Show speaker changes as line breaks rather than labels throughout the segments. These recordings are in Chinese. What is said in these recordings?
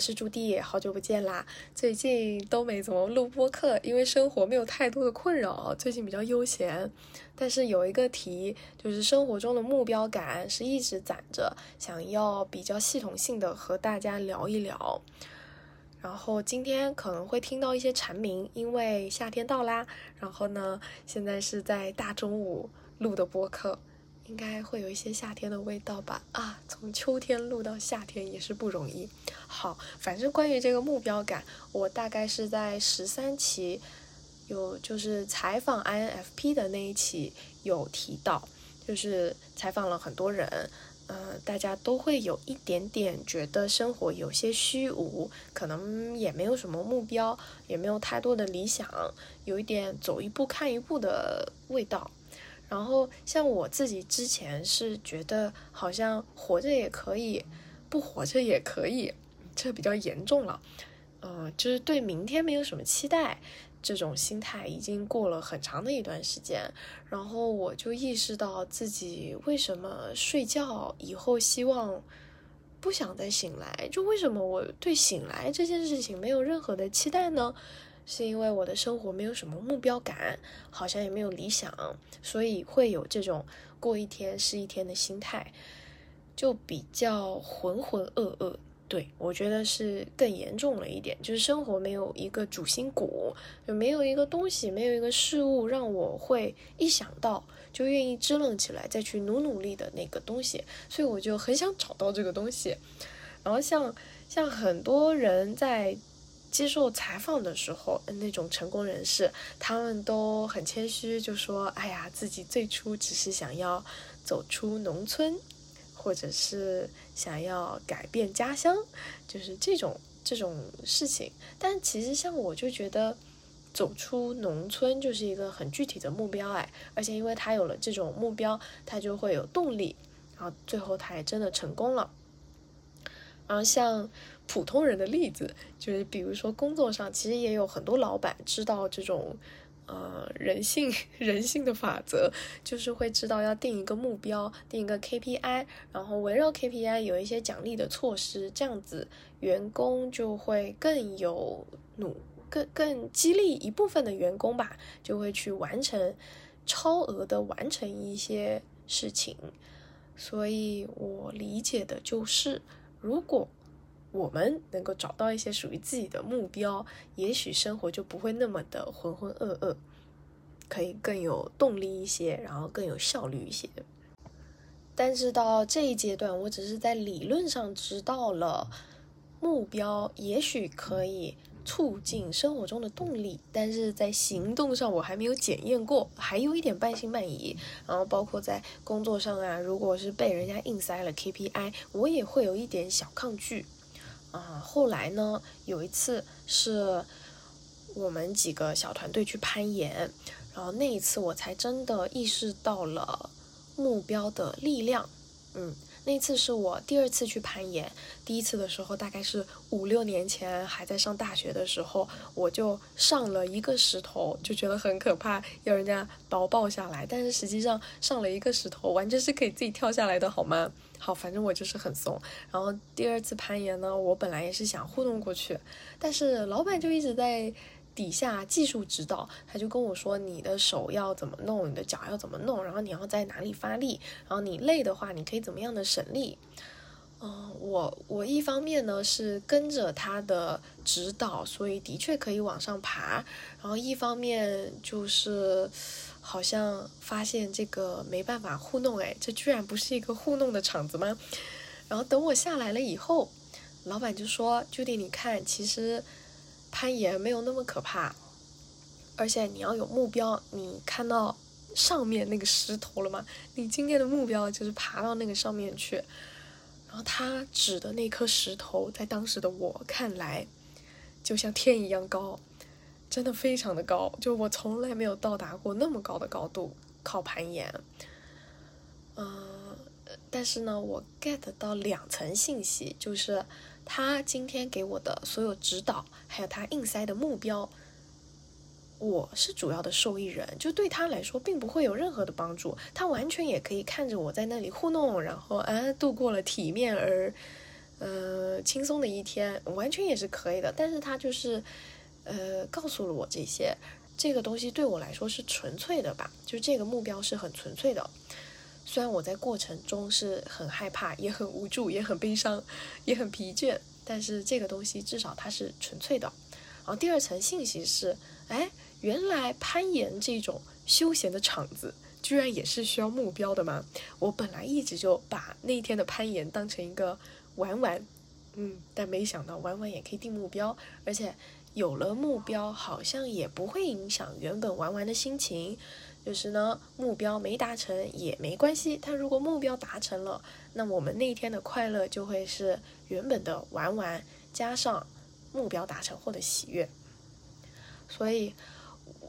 是朱棣，好久不见啦！最近都没怎么录播客，因为生活没有太多的困扰，最近比较悠闲。但是有一个题，就是生活中的目标感是一直攒着，想要比较系统性的和大家聊一聊。然后今天可能会听到一些蝉鸣，因为夏天到啦。然后呢，现在是在大中午录的播客。应该会有一些夏天的味道吧？啊，从秋天录到夏天也是不容易。好，反正关于这个目标感，我大概是在十三期有就是采访 INFP 的那一期有提到，就是采访了很多人，呃，大家都会有一点点觉得生活有些虚无，可能也没有什么目标，也没有太多的理想，有一点走一步看一步的味道。然后像我自己之前是觉得好像活着也可以，不活着也可以，这比较严重了，呃，就是对明天没有什么期待，这种心态已经过了很长的一段时间。然后我就意识到自己为什么睡觉以后希望不想再醒来，就为什么我对醒来这件事情没有任何的期待呢？是因为我的生活没有什么目标感，好像也没有理想，所以会有这种过一天是一天的心态，就比较浑浑噩噩。对我觉得是更严重了一点，就是生活没有一个主心骨，就没有一个东西，没有一个事物让我会一想到就愿意支棱起来，再去努努力的那个东西，所以我就很想找到这个东西。然后像像很多人在。接受采访的时候，那种成功人士，他们都很谦虚，就说：“哎呀，自己最初只是想要走出农村，或者是想要改变家乡，就是这种这种事情。”但其实像我就觉得，走出农村就是一个很具体的目标，哎，而且因为他有了这种目标，他就会有动力，然后最后他也真的成功了。然后像。普通人的例子，就是比如说工作上，其实也有很多老板知道这种，呃，人性 人性的法则，就是会知道要定一个目标，定一个 KPI，然后围绕 KPI 有一些奖励的措施，这样子员工就会更有努，更更激励一部分的员工吧，就会去完成超额的完成一些事情。所以我理解的就是，如果我们能够找到一些属于自己的目标，也许生活就不会那么的浑浑噩噩，可以更有动力一些，然后更有效率一些。但是到这一阶段，我只是在理论上知道了目标，也许可以促进生活中的动力，但是在行动上我还没有检验过，还有一点半信半疑。然后包括在工作上啊，如果是被人家硬塞了 KPI，我也会有一点小抗拒。啊，后来呢？有一次是我们几个小团队去攀岩，然后那一次我才真的意识到了目标的力量。嗯，那次是我第二次去攀岩，第一次的时候大概是五六年前还在上大学的时候，我就上了一个石头，就觉得很可怕，要人家把我抱下来。但是实际上上了一个石头，完全是可以自己跳下来的，好吗？好，反正我就是很怂。然后第二次攀岩呢，我本来也是想糊弄过去，但是老板就一直在底下技术指导，他就跟我说你的手要怎么弄，你的脚要怎么弄，然后你要在哪里发力，然后你累的话，你可以怎么样的省力。嗯，我我一方面呢是跟着他的指导，所以的确可以往上爬，然后一方面就是。好像发现这个没办法糊弄哎，这居然不是一个糊弄的场子吗？然后等我下来了以后，老板就说：“Judy，你看，其实攀岩没有那么可怕，而且你要有目标。你看到上面那个石头了吗？你今天的目标就是爬到那个上面去。然后他指的那颗石头，在当时的我看来，就像天一样高。”真的非常的高，就我从来没有到达过那么高的高度靠攀岩。嗯，但是呢，我 get 到两层信息，就是他今天给我的所有指导，还有他硬塞的目标，我是主要的受益人，就对他来说并不会有任何的帮助，他完全也可以看着我在那里糊弄，然后啊度过了体面而呃，轻松的一天，完全也是可以的。但是他就是，呃，告诉了我这些，这个东西对我来说是纯粹的吧，就这个目标是很纯粹的。虽然我在过程中是很害怕，也很无助，也很悲伤，也很疲倦，但是这个东西至少它是纯粹的。然后第二层信息是，哎，原来攀岩这种休闲的场子。居然也是需要目标的吗？我本来一直就把那一天的攀岩当成一个玩玩，嗯，但没想到玩玩也可以定目标，而且有了目标好像也不会影响原本玩玩的心情。就是呢，目标没达成也没关系，但如果目标达成了，那我们那一天的快乐就会是原本的玩玩加上目标达成后的喜悦。所以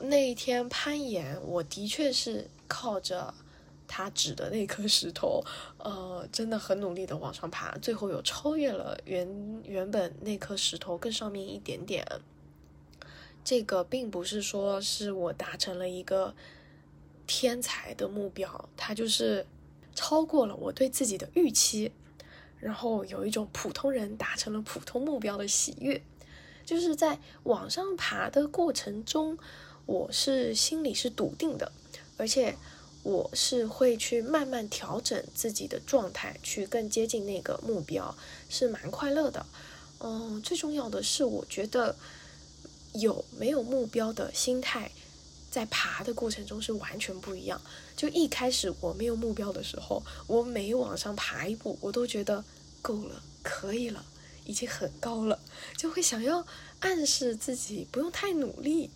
那一天攀岩，我的确是。靠着他指的那颗石头，呃，真的很努力的往上爬，最后有超越了原原本那颗石头更上面一点点。这个并不是说是我达成了一个天才的目标，它就是超过了我对自己的预期，然后有一种普通人达成了普通目标的喜悦。就是在往上爬的过程中，我是心里是笃定的。而且我是会去慢慢调整自己的状态，去更接近那个目标，是蛮快乐的。嗯，最重要的是，我觉得有没有目标的心态，在爬的过程中是完全不一样。就一开始我没有目标的时候，我每往上爬一步，我都觉得够了，可以了，已经很高了，就会想要暗示自己不用太努力。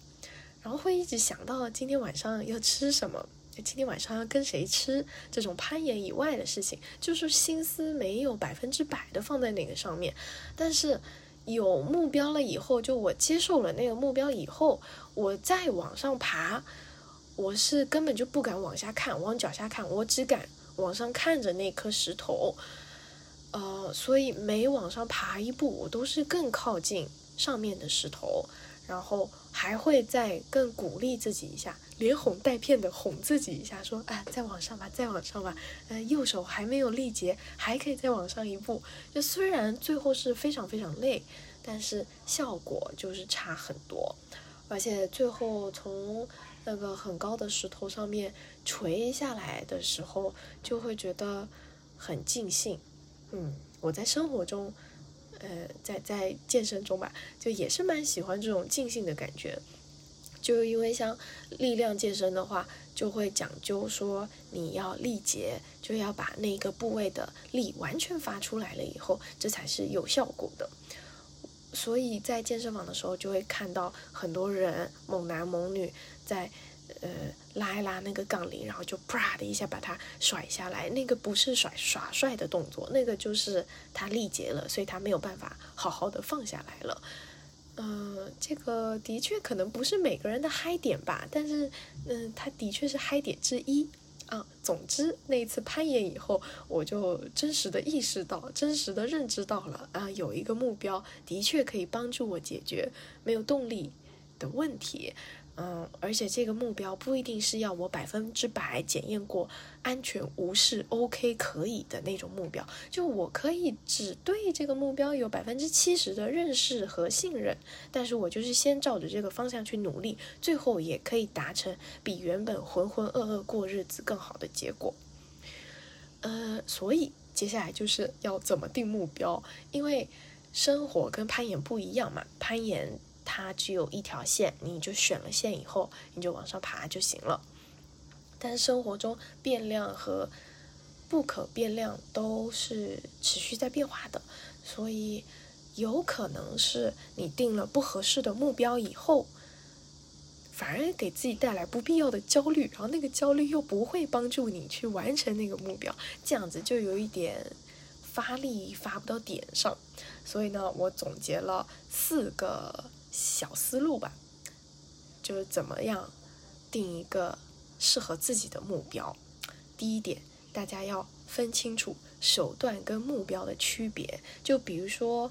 然后会一直想到今天晚上要吃什么，今天晚上要跟谁吃，这种攀岩以外的事情，就是心思没有百分之百的放在那个上面。但是有目标了以后，就我接受了那个目标以后，我再往上爬，我是根本就不敢往下看，往脚下看，我只敢往上看着那颗石头。呃，所以每往上爬一步，我都是更靠近上面的石头。然后还会再更鼓励自己一下，连哄带骗的哄自己一下，说：“哎，再往上吧，再往上吧。”呃，右手还没有力竭，还可以再往上一步。就虽然最后是非常非常累，但是效果就是差很多。而且最后从那个很高的石头上面垂下来的时候，就会觉得很尽兴。嗯，我在生活中。呃，在在健身中吧，就也是蛮喜欢这种尽兴的感觉。就因为像力量健身的话，就会讲究说你要力竭，就要把那个部位的力完全发出来了以后，这才是有效果的。所以在健身房的时候，就会看到很多人猛男猛女在。呃，拉一拉那个杠铃，然后就啪的一下把它甩下来。那个不是甩耍帅的动作，那个就是他力竭了，所以他没有办法好好的放下来了。嗯，这个的确可能不是每个人的嗨点吧，但是嗯，它的确是嗨点之一啊。总之，那一次攀岩以后，我就真实的意识到，真实的认知到了啊，有一个目标的确可以帮助我解决没有动力的问题。嗯，而且这个目标不一定是要我百分之百检验过安全无事 OK 可以的那种目标，就我可以只对这个目标有百分之七十的认识和信任，但是我就是先照着这个方向去努力，最后也可以达成比原本浑浑噩噩过日子更好的结果。呃，所以接下来就是要怎么定目标，因为生活跟攀岩不一样嘛，攀岩。它只有一条线，你就选了线以后，你就往上爬就行了。但生活中变量和不可变量都是持续在变化的，所以有可能是你定了不合适的目标以后，反而给自己带来不必要的焦虑，然后那个焦虑又不会帮助你去完成那个目标，这样子就有一点发力发不到点上。所以呢，我总结了四个。小思路吧，就是怎么样定一个适合自己的目标。第一点，大家要分清楚手段跟目标的区别。就比如说，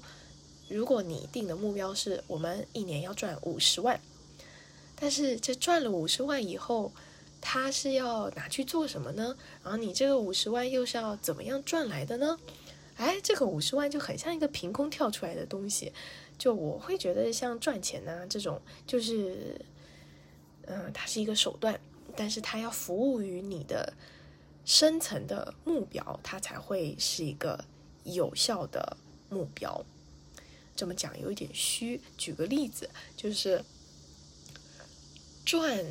如果你定的目标是我们一年要赚五十万，但是这赚了五十万以后，他是要拿去做什么呢？然后你这个五十万又是要怎么样赚来的呢？哎，这个五十万就很像一个凭空跳出来的东西。就我会觉得像赚钱呢这种，就是，嗯，它是一个手段，但是它要服务于你的深层的目标，它才会是一个有效的目标。这么讲有一点虚，举个例子，就是赚，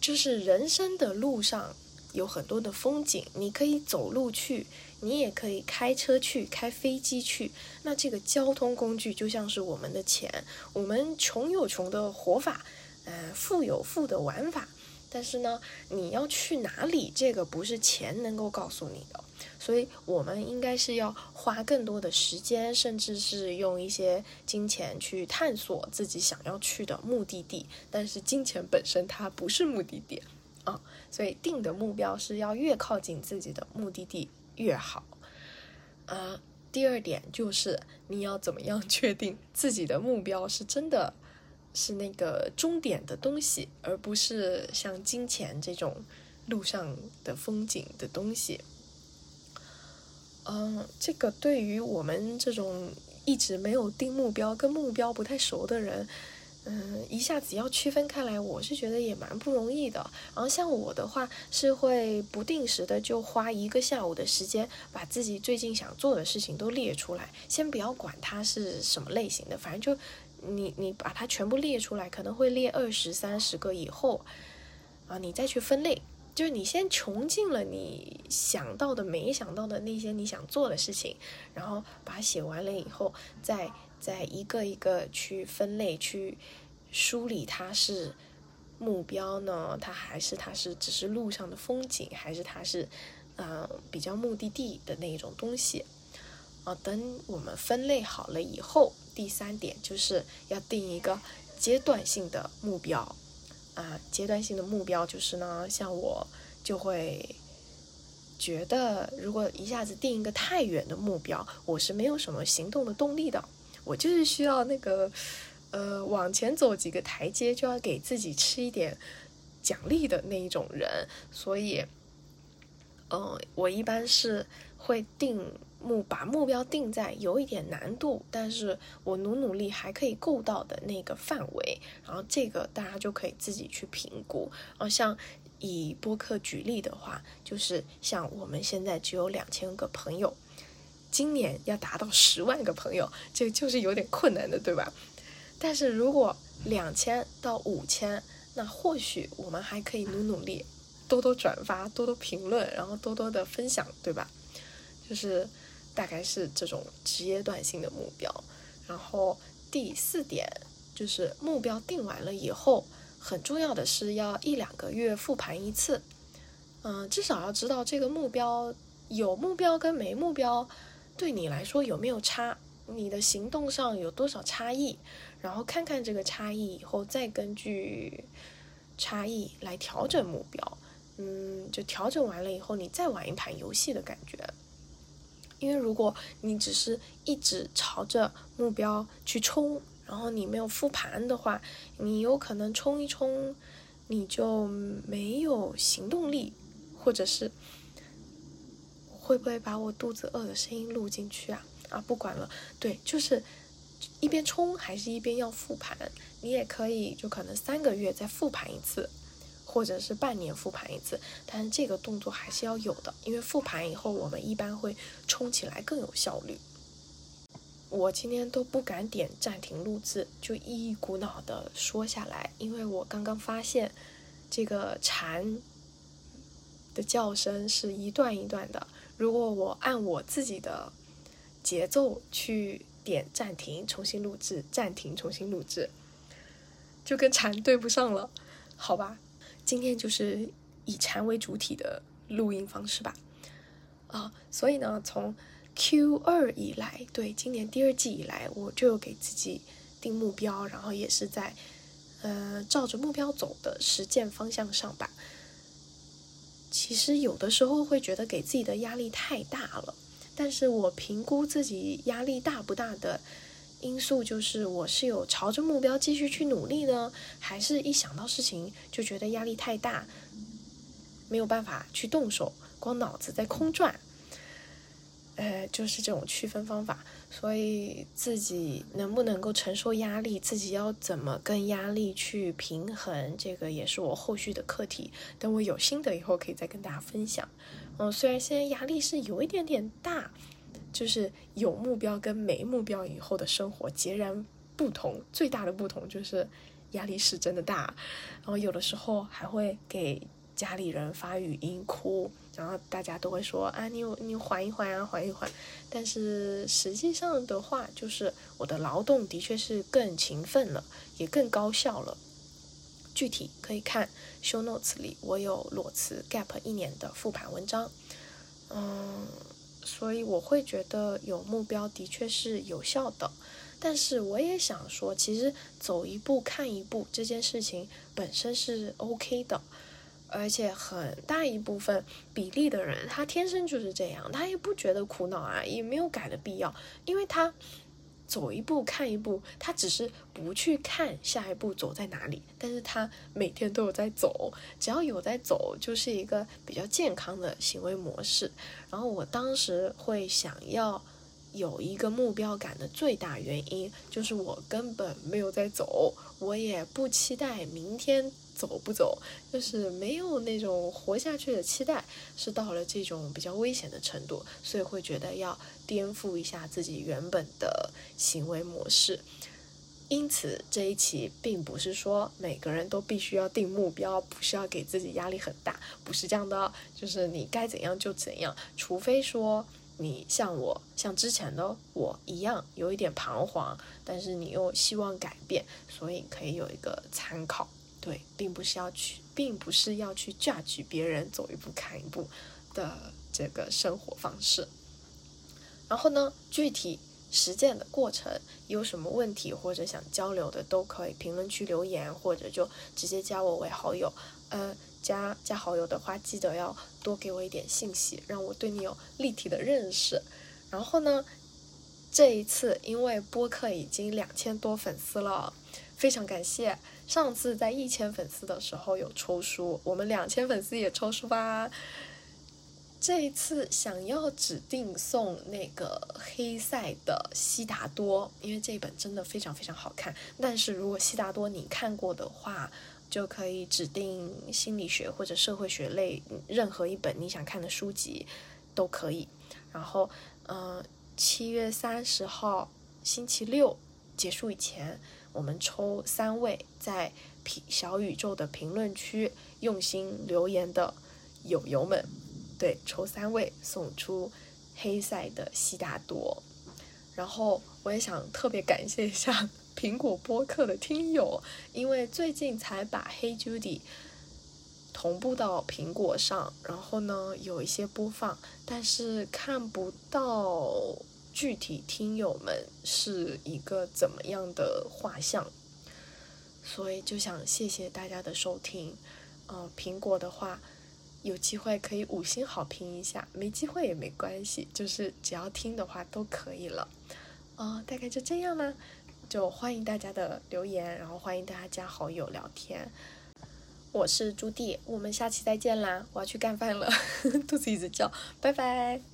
就是人生的路上有很多的风景，你可以走路去。你也可以开车去，开飞机去。那这个交通工具就像是我们的钱，我们穷有穷的活法，呃，富有富的玩法。但是呢，你要去哪里，这个不是钱能够告诉你的。所以，我们应该是要花更多的时间，甚至是用一些金钱去探索自己想要去的目的地。但是，金钱本身它不是目的地啊，所以定的目标是要越靠近自己的目的地。越好，啊，第二点就是你要怎么样确定自己的目标是真的是那个终点的东西，而不是像金钱这种路上的风景的东西。嗯，这个对于我们这种一直没有定目标、跟目标不太熟的人。嗯，一下子要区分开来，我是觉得也蛮不容易的。然后像我的话，是会不定时的就花一个下午的时间，把自己最近想做的事情都列出来。先不要管它是什么类型的，反正就你你把它全部列出来，可能会列二十三十个以后，啊，你再去分类。就是你先穷尽了你想到的、没想到的那些你想做的事情，然后把它写完了以后，再。再一个一个去分类、去梳理，它是目标呢？它还是它是只是路上的风景，还是它是呃比较目的地的那种东西啊？等我们分类好了以后，第三点就是要定一个阶段性的目标啊。阶段性的目标就是呢，像我就会觉得，如果一下子定一个太远的目标，我是没有什么行动的动力的。我就是需要那个，呃，往前走几个台阶就要给自己吃一点奖励的那一种人，所以，嗯，我一般是会定目，把目标定在有一点难度，但是我努努力还可以够到的那个范围，然后这个大家就可以自己去评估。然后像以播客举例的话，就是像我们现在只有两千个朋友。今年要达到十万个朋友，这就是有点困难的，对吧？但是如果两千到五千，那或许我们还可以努努力，多多转发，多多评论，然后多多的分享，对吧？就是大概是这种阶段性的目标。然后第四点就是目标定完了以后，很重要的是要一两个月复盘一次，嗯，至少要知道这个目标有目标跟没目标。对你来说有没有差？你的行动上有多少差异？然后看看这个差异以后，再根据差异来调整目标。嗯，就调整完了以后，你再玩一盘游戏的感觉。因为如果你只是一直朝着目标去冲，然后你没有复盘的话，你有可能冲一冲，你就没有行动力，或者是。会不会把我肚子饿的声音录进去啊？啊，不管了，对，就是一边冲还是一边要复盘。你也可以，就可能三个月再复盘一次，或者是半年复盘一次。但是这个动作还是要有的，因为复盘以后，我们一般会冲起来更有效率。我今天都不敢点暂停录制，就一股脑的说下来，因为我刚刚发现这个蝉的叫声是一段一段的。如果我按我自己的节奏去点暂停、重新录制、暂停、重新录制，就跟蝉对不上了，好吧？今天就是以蝉为主体的录音方式吧。啊，所以呢，从 Q 二以来，对，今年第二季以来，我就给自己定目标，然后也是在呃照着目标走的实践方向上吧。其实有的时候会觉得给自己的压力太大了，但是我评估自己压力大不大的因素就是我是有朝着目标继续去努力呢，还是一想到事情就觉得压力太大，没有办法去动手，光脑子在空转。呃，就是这种区分方法。所以自己能不能够承受压力，自己要怎么跟压力去平衡，这个也是我后续的课题。等我有心得以后，可以再跟大家分享。嗯，虽然现在压力是有一点点大，就是有目标跟没目标以后的生活截然不同。最大的不同就是压力是真的大，然后有的时候还会给家里人发语音哭。然后大家都会说啊，你你缓一缓啊，缓一缓。但是实际上的话，就是我的劳动的确是更勤奋了，也更高效了。具体可以看 show notes 里，我有裸辞 gap 一年的复盘文章。嗯，所以我会觉得有目标的确是有效的。但是我也想说，其实走一步看一步这件事情本身是 OK 的。而且很大一部分比例的人，他天生就是这样，他也不觉得苦恼啊，也没有改的必要，因为他走一步看一步，他只是不去看下一步走在哪里，但是他每天都有在走，只要有在走，就是一个比较健康的行为模式。然后我当时会想要有一个目标感的最大原因，就是我根本没有在走，我也不期待明天。走不走，就是没有那种活下去的期待，是到了这种比较危险的程度，所以会觉得要颠覆一下自己原本的行为模式。因此这一期并不是说每个人都必须要定目标，不是要给自己压力很大，不是这样的，就是你该怎样就怎样，除非说你像我，像之前的我一样有一点彷徨，但是你又希望改变，所以可以有一个参考。对，并不是要去，并不是要去驾驭别人走一步看一步的这个生活方式。然后呢，具体实践的过程有什么问题或者想交流的，都可以评论区留言，或者就直接加我为好友。呃，加加好友的话，记得要多给我一点信息，让我对你有立体的认识。然后呢，这一次因为播客已经两千多粉丝了，非常感谢。上次在一千粉丝的时候有抽书，我们两千粉丝也抽书吧。这一次想要指定送那个黑塞的《悉达多》，因为这一本真的非常非常好看。但是如果《悉达多》你看过的话，就可以指定心理学或者社会学类任何一本你想看的书籍都可以。然后，嗯，七月三十号星期六结束以前。我们抽三位在评小宇宙的评论区用心留言的友友们，对，抽三位送出黑塞的悉达多。然后我也想特别感谢一下 苹果播客的听友，因为最近才把黑 Judy 同步到苹果上，然后呢有一些播放，但是看不到。具体听友们是一个怎么样的画像？所以就想谢谢大家的收听。嗯，苹果的话，有机会可以五星好评一下，没机会也没关系，就是只要听的话都可以了。啊，大概就这样啦，就欢迎大家的留言，然后欢迎大家加好友聊天。我是朱棣，我们下期再见啦！我要去干饭了，肚子一直叫，拜拜。